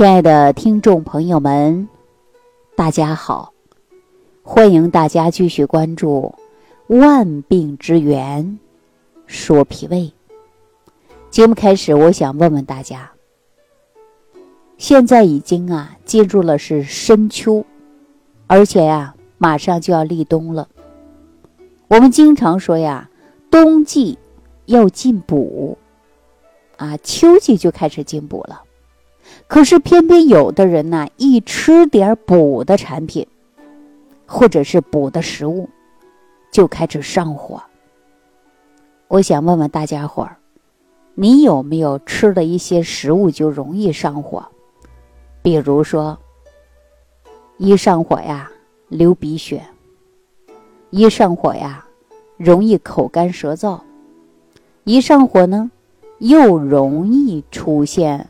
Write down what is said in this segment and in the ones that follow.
亲爱的听众朋友们，大家好！欢迎大家继续关注《万病之源》，说脾胃。节目开始，我想问问大家：现在已经啊进入了是深秋，而且呀马上就要立冬了。我们经常说呀，冬季要进补，啊，秋季就开始进补了。可是偏偏有的人呢，一吃点补的产品，或者是补的食物，就开始上火。我想问问大家伙儿，你有没有吃了一些食物就容易上火？比如说，一上火呀流鼻血，一上火呀容易口干舌燥，一上火呢又容易出现。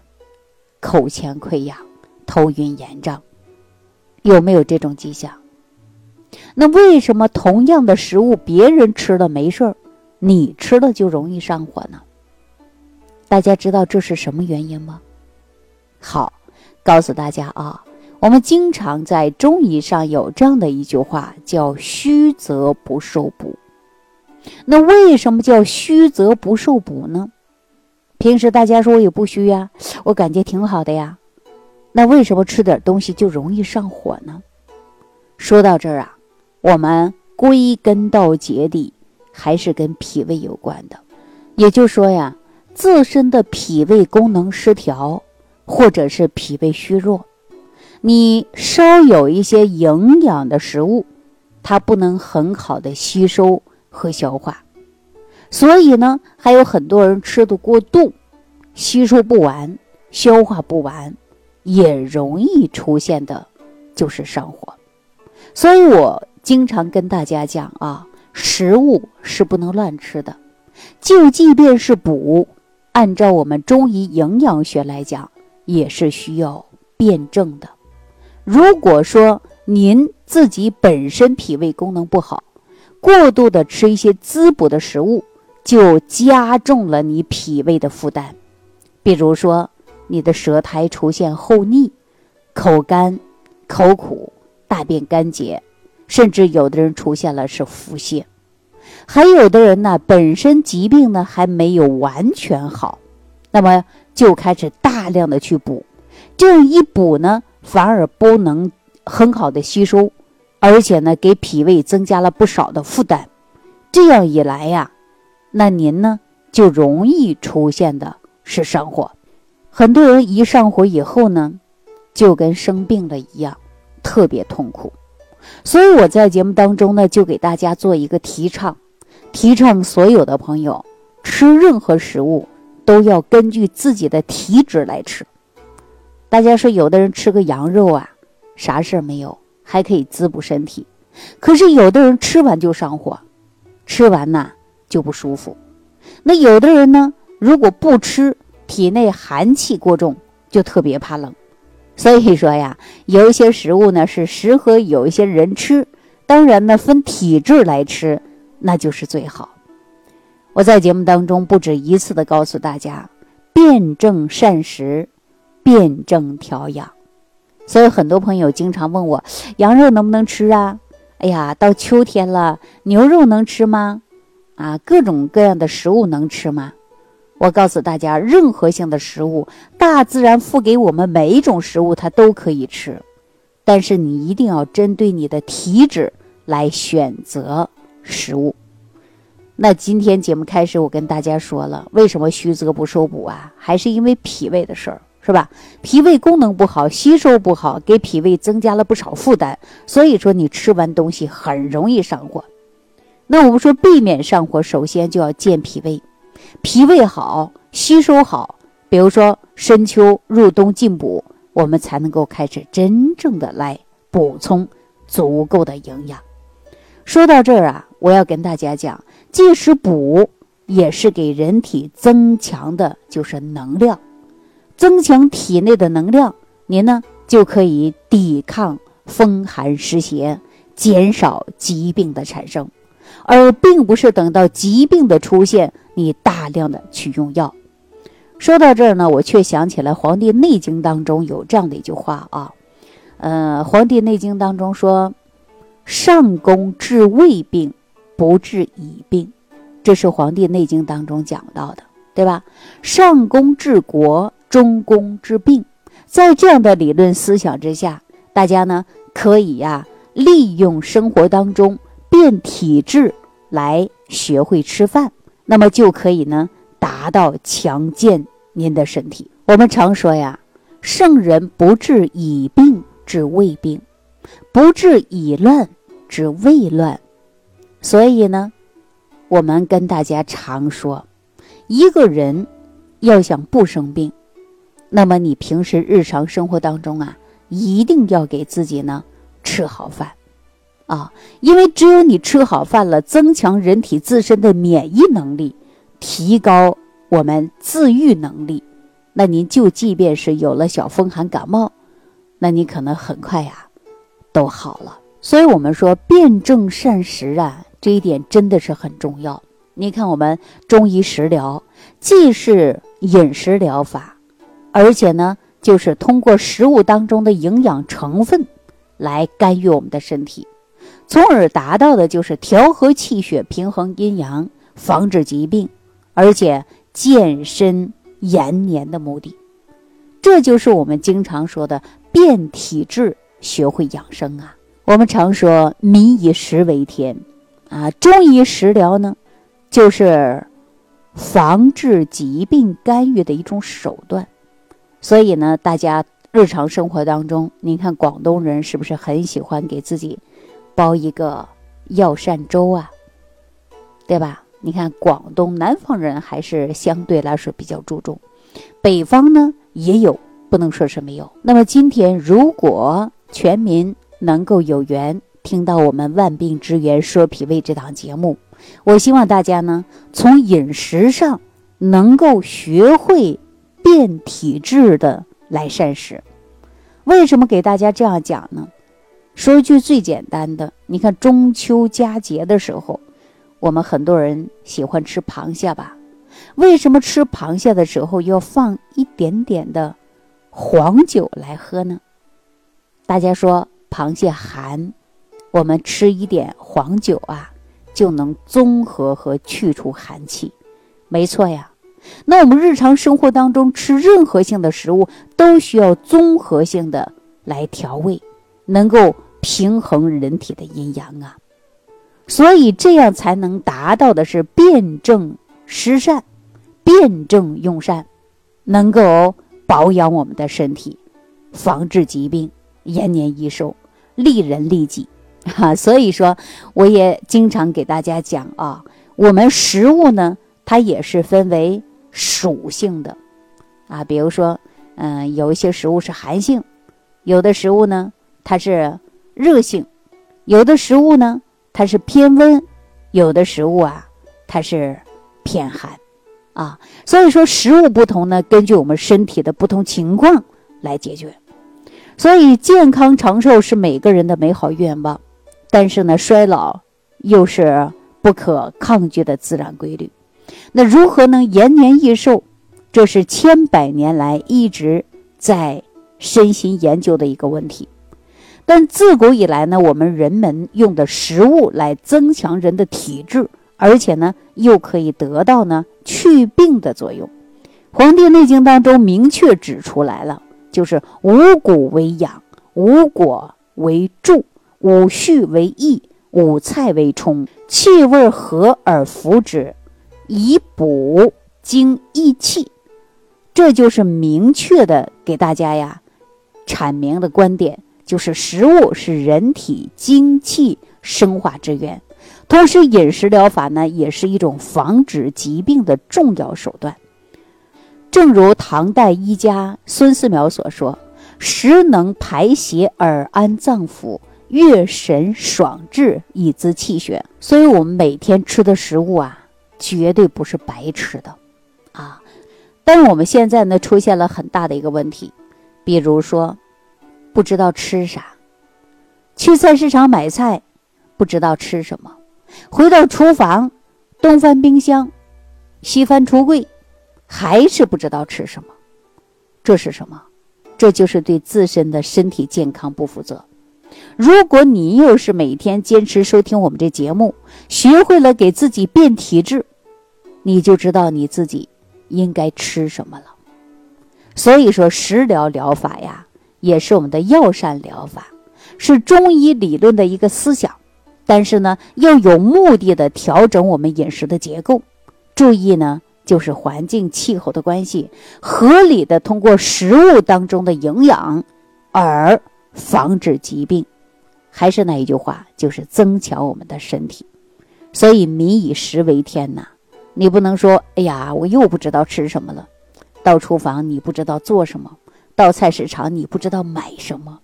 口腔溃疡、头晕眼胀，有没有这种迹象？那为什么同样的食物，别人吃了没事，你吃了就容易上火呢？大家知道这是什么原因吗？好，告诉大家啊，我们经常在中医上有这样的一句话，叫“虚则不受补”。那为什么叫“虚则不受补”呢？平时大家说我也不虚呀，我感觉挺好的呀，那为什么吃点东西就容易上火呢？说到这儿啊，我们归根到结底还是跟脾胃有关的，也就说呀，自身的脾胃功能失调，或者是脾胃虚弱，你稍有一些营养的食物，它不能很好的吸收和消化。所以呢，还有很多人吃的过度，吸收不完，消化不完，也容易出现的，就是上火。所以我经常跟大家讲啊，食物是不能乱吃的，就即便是补，按照我们中医营养学来讲，也是需要辩证的。如果说您自己本身脾胃功能不好，过度的吃一些滋补的食物。就加重了你脾胃的负担，比如说你的舌苔出现厚腻、口干、口苦、大便干结，甚至有的人出现了是腹泻，还有的人呢本身疾病呢还没有完全好，那么就开始大量的去补，这样一补呢反而不能很好的吸收，而且呢给脾胃增加了不少的负担，这样一来呀。那您呢，就容易出现的是上火。很多人一上火以后呢，就跟生病了一样，特别痛苦。所以我在节目当中呢，就给大家做一个提倡，提倡所有的朋友吃任何食物都要根据自己的体质来吃。大家说，有的人吃个羊肉啊，啥事儿没有，还可以滋补身体；可是有的人吃完就上火，吃完呐。就不舒服，那有的人呢，如果不吃，体内寒气过重，就特别怕冷。所以说呀，有一些食物呢是适合有一些人吃，当然呢分体质来吃，那就是最好。我在节目当中不止一次的告诉大家，辨证膳食，辨证调养。所以很多朋友经常问我，羊肉能不能吃啊？哎呀，到秋天了，牛肉能吃吗？啊，各种各样的食物能吃吗？我告诉大家，任何性的食物，大自然赋给我们每一种食物，它都可以吃，但是你一定要针对你的体质来选择食物。那今天节目开始，我跟大家说了，为什么虚则不受补啊？还是因为脾胃的事儿，是吧？脾胃功能不好，吸收不好，给脾胃增加了不少负担，所以说你吃完东西很容易上火。那我们说避免上火，首先就要健脾胃，脾胃好，吸收好。比如说深秋入冬进补，我们才能够开始真正的来补充足够的营养。说到这儿啊，我要跟大家讲，即使补，也是给人体增强的，就是能量，增强体内的能量，您呢就可以抵抗风寒湿邪，减少疾病的产生。而并不是等到疾病的出现，你大量的去用药。说到这儿呢，我却想起来《黄帝内经》当中有这样的一句话啊，呃，《黄帝内经》当中说：“上攻治未病，不治已病。”这是《黄帝内经》当中讲到的，对吧？上攻治国，中攻治病。在这样的理论思想之下，大家呢可以呀利用生活当中变体质来学会吃饭，那么就可以呢达到强健您的身体。我们常说呀，圣人不治已病治未病，不治已乱治未乱。所以呢，我们跟大家常说，一个人要想不生病。那么你平时日常生活当中啊，一定要给自己呢吃好饭，啊，因为只有你吃好饭了，增强人体自身的免疫能力，提高我们自愈能力，那您就即便是有了小风寒感冒，那你可能很快呀都好了。所以，我们说辨证膳食啊，这一点真的是很重要。你看，我们中医食疗既是饮食疗法。而且呢，就是通过食物当中的营养成分来干预我们的身体，从而达到的就是调和气血、平衡阴阳、防治疾病，而且健身延年的目的。这就是我们经常说的变体质，学会养生啊。我们常说“民以食为天”，啊，中医食疗呢，就是防治疾病干预的一种手段。所以呢，大家日常生活当中，您看广东人是不是很喜欢给自己煲一个药膳粥啊？对吧？你看广东南方人还是相对来说比较注重，北方呢也有，不能说是没有。那么今天如果全民能够有缘听到我们《万病之源说脾胃》这档节目，我希望大家呢从饮食上能够学会。变体质的来膳食，为什么给大家这样讲呢？说一句最简单的，你看中秋佳节的时候，我们很多人喜欢吃螃蟹吧？为什么吃螃蟹的时候要放一点点的黄酒来喝呢？大家说螃蟹寒，我们吃一点黄酒啊，就能综合和去除寒气。没错呀。那我们日常生活当中吃任何性的食物，都需要综合性的来调味，能够平衡人体的阴阳啊。所以这样才能达到的是辩证施善，辩证用善，能够保养我们的身体，防治疾病，延年益寿，利人利己。哈，所以说我也经常给大家讲啊，我们食物呢，它也是分为。属性的，啊，比如说，嗯，有一些食物是寒性，有的食物呢它是热性，有的食物呢它是偏温，有的食物啊它是偏寒，啊，所以说食物不同呢，根据我们身体的不同情况来解决。所以健康长寿是每个人的美好愿望，但是呢，衰老又是不可抗拒的自然规律。那如何能延年益寿？这是千百年来一直在身心研究的一个问题。但自古以来呢，我们人们用的食物来增强人的体质，而且呢，又可以得到呢去病的作用。《黄帝内经》当中明确指出来了，就是五谷为养，五果为助，五畜为益，五菜为充，气味和而服之。以补精益气，这就是明确的给大家呀阐明的观点，就是食物是人体精气生化之源，同时饮食疗法呢也是一种防止疾病的重要手段。正如唐代医家孙思邈所说：“食能排邪而安脏腑，悦神爽志以滋气血。”所以，我们每天吃的食物啊。绝对不是白吃的，啊！但是我们现在呢，出现了很大的一个问题，比如说，不知道吃啥，去菜市场买菜，不知道吃什么，回到厨房，东翻冰箱，西翻橱柜，还是不知道吃什么，这是什么？这就是对自身的身体健康不负责。如果你又是每天坚持收听我们这节目，学会了给自己变体质，你就知道你自己应该吃什么了。所以说，食疗疗法呀，也是我们的药膳疗法，是中医理论的一个思想。但是呢，要有目的的调整我们饮食的结构，注意呢。就是环境气候的关系，合理的通过食物当中的营养，而防止疾病。还是那一句话，就是增强我们的身体。所以民以食为天呐，你不能说，哎呀，我又不知道吃什么了。到厨房你不知道做什么，到菜市场你不知道买什么，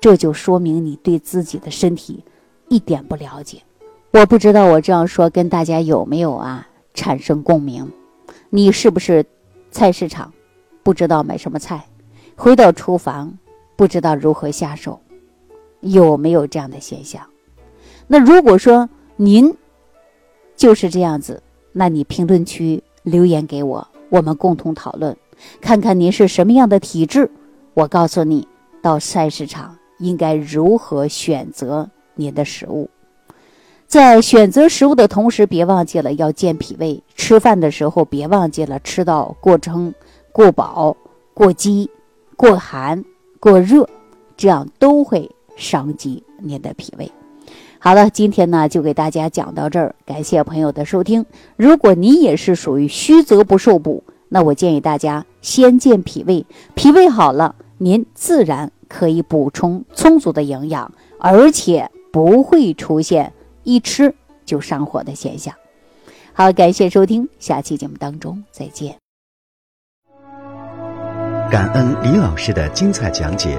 这就说明你对自己的身体一点不了解。我不知道我这样说跟大家有没有啊产生共鸣。你是不是菜市场不知道买什么菜，回到厨房不知道如何下手？有没有这样的现象？那如果说您就是这样子，那你评论区留言给我，我们共同讨论，看看您是什么样的体质。我告诉你，到菜市场应该如何选择您的食物。在选择食物的同时，别忘记了要健脾胃。吃饭的时候，别忘记了吃到过撑、过饱、过饥、过寒、过热，这样都会伤及您的脾胃。好了，今天呢就给大家讲到这儿，感谢朋友的收听。如果你也是属于虚则不受补，那我建议大家先健脾胃，脾胃好了，您自然可以补充充足的营养，而且不会出现。一吃就上火的现象。好，感谢收听，下期节目当中再见。感恩李老师的精彩讲解。